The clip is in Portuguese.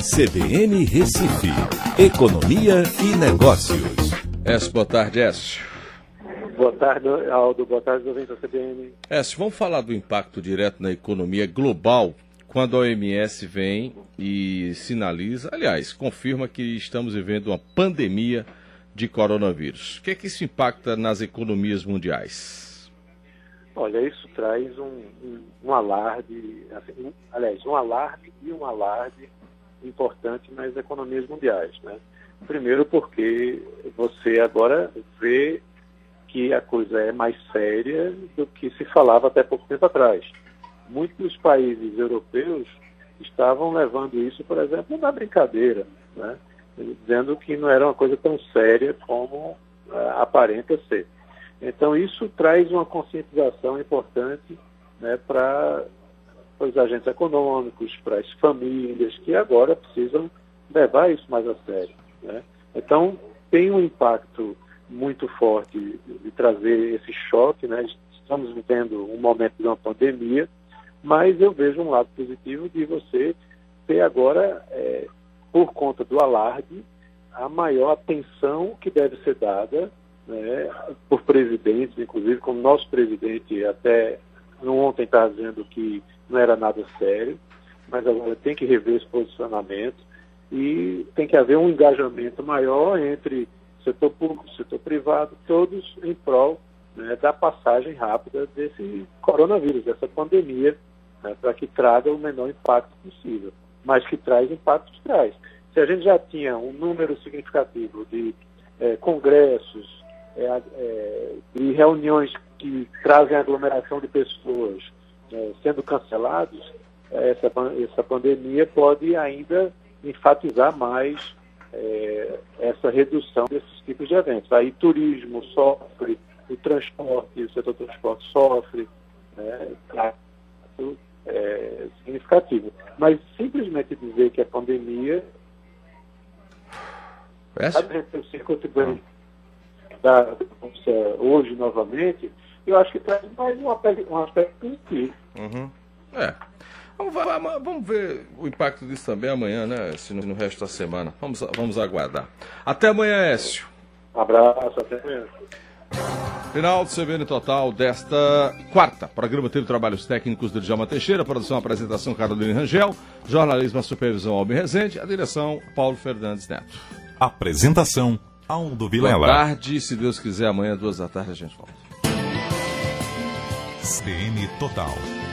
CBN Recife, Economia e Negócios. Écio, boa tarde, Écio. Boa tarde, Aldo. Boa tarde, ouvintes da CBN. Écio, vamos falar do impacto direto na economia global quando a OMS vem e sinaliza, aliás, confirma que estamos vivendo uma pandemia de coronavírus. O que é que isso impacta nas economias mundiais? Olha, isso traz um, um, um alarde, assim, um, aliás, um alarde e um alarde importante nas economias mundiais. Né? Primeiro porque você agora vê que a coisa é mais séria do que se falava até pouco tempo atrás. Muitos países europeus estavam levando isso, por exemplo, na brincadeira, né? dizendo que não era uma coisa tão séria como uh, aparenta ser. Então, isso traz uma conscientização importante né, para os agentes econômicos, para as famílias, que agora precisam levar isso mais a sério. Né? Então, tem um impacto muito forte de trazer esse choque. Né? Estamos vivendo um momento de uma pandemia, mas eu vejo um lado positivo de você ter agora, é, por conta do alarde, a maior atenção que deve ser dada né, por presidentes, inclusive como nosso presidente até ontem está dizendo que não era nada sério, mas agora tem que rever esse posicionamento e tem que haver um engajamento maior entre setor público, setor privado, todos em prol né, da passagem rápida desse coronavírus, dessa pandemia, né, para que traga o menor impacto possível. Mas que traz impactos, traz. Se a gente já tinha um número significativo de é, congressos, é, é, de reuniões que trazem aglomeração de pessoas é, sendo cancelados, essa, essa pandemia pode ainda enfatizar mais é, essa redução desses tipos de eventos. Aí turismo sofre, o transporte, o setor transporte sofre, né, é, significativo. Mas simplesmente dizer que a pandemia Essa? o circuito da hoje novamente, eu acho que traz mais um aspecto, um aspecto positivo. Uhum. É. Vamos, vamos, ver o impacto disso também amanhã, né? Se no, no resto da semana. Vamos, vamos aguardar. Até amanhã, Écio. Um abraço, até amanhã. Final do CBN Total desta quarta. Programa teve trabalhos técnicos de Djalma Teixeira, produção e apresentação Carolina Rangel, jornalismo supervisão Albi Rezende, a direção Paulo Fernandes Neto. Apresentação Aldo Vilela. Boa tarde, se Deus quiser, amanhã, duas da tarde, a gente volta. CBN Total.